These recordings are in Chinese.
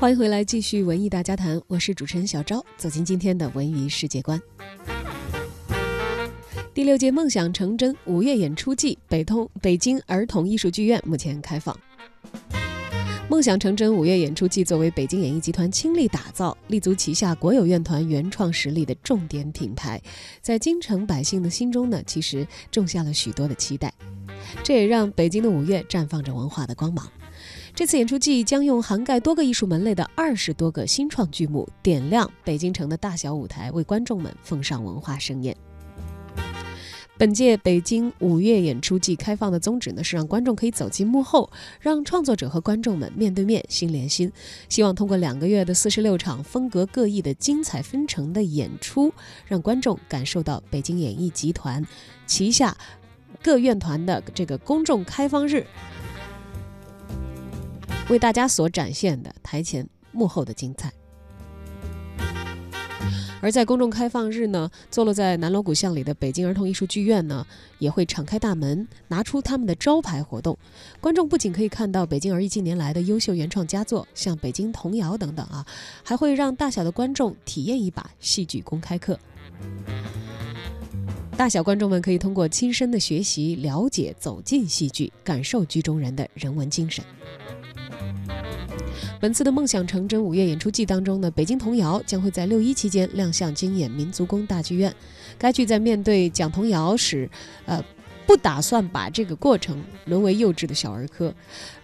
欢迎回来，继续文艺大家谈，我是主持人小昭，走进今天的文娱世界观。第六届梦想成真五月演出季，北通北京儿童艺术剧院目前开放。梦想成真五月演出季作为北京演艺集团倾力打造、立足旗下国有院团原创实力的重点品牌，在京城百姓的心中呢，其实种下了许多的期待。这也让北京的五月绽放着文化的光芒。这次演出季将用涵盖多个艺术门类的二十多个新创剧目，点亮北京城的大小舞台，为观众们奉上文化盛宴。本届北京五月演出季开放的宗旨呢，是让观众可以走进幕后，让创作者和观众们面对面、心连心。希望通过两个月的四十六场风格各异的精彩纷呈的演出，让观众感受到北京演艺集团旗下各院团的这个公众开放日，为大家所展现的台前幕后的精彩。而在公众开放日呢，坐落在南锣鼓巷里的北京儿童艺术剧院呢，也会敞开大门，拿出他们的招牌活动。观众不仅可以看到北京儿艺近年来的优秀原创佳作，像北京童谣等等啊，还会让大小的观众体验一把戏剧公开课。大小观众们可以通过亲身的学习、了解、走进戏剧，感受剧中人的人文精神。本次的梦想成真五月演出季当中呢，北京童谣将会在六一期间亮相京演民族宫大剧院。该剧在面对讲童谣时，呃，不打算把这个过程沦为幼稚的小儿科，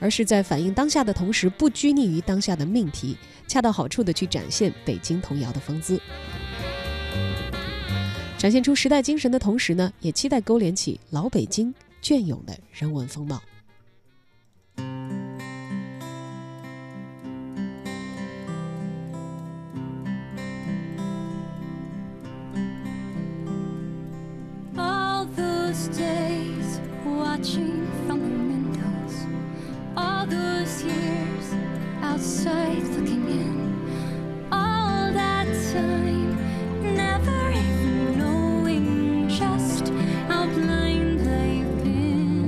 而是在反映当下的同时，不拘泥于当下的命题，恰到好处的去展现北京童谣的风姿，展现出时代精神的同时呢，也期待勾连起老北京隽永的人文风貌。those days watching from the windows, all those years outside looking in, all that time never even knowing just how blind I've been.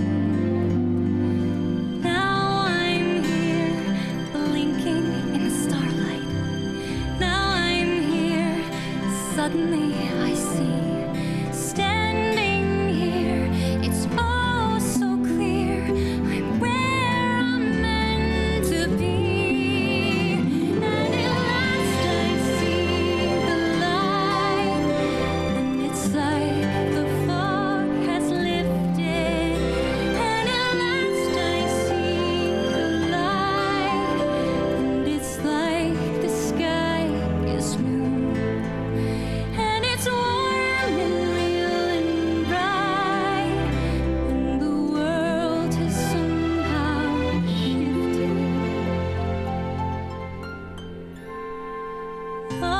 Now I'm here blinking in the starlight. Now I'm here, suddenly I see. Oh.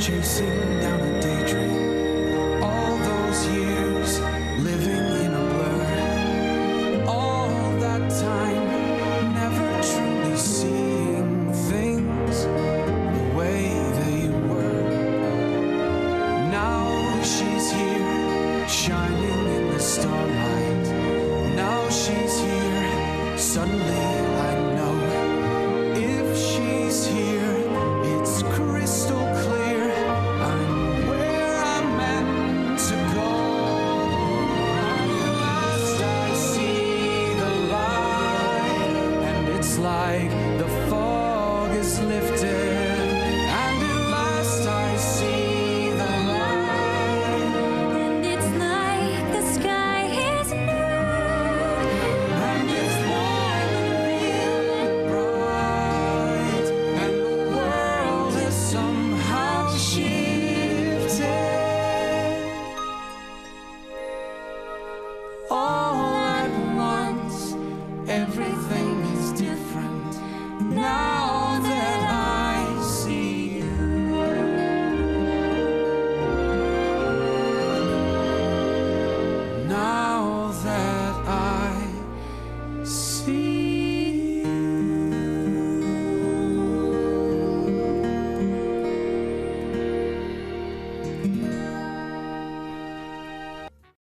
Chasing down is lifted.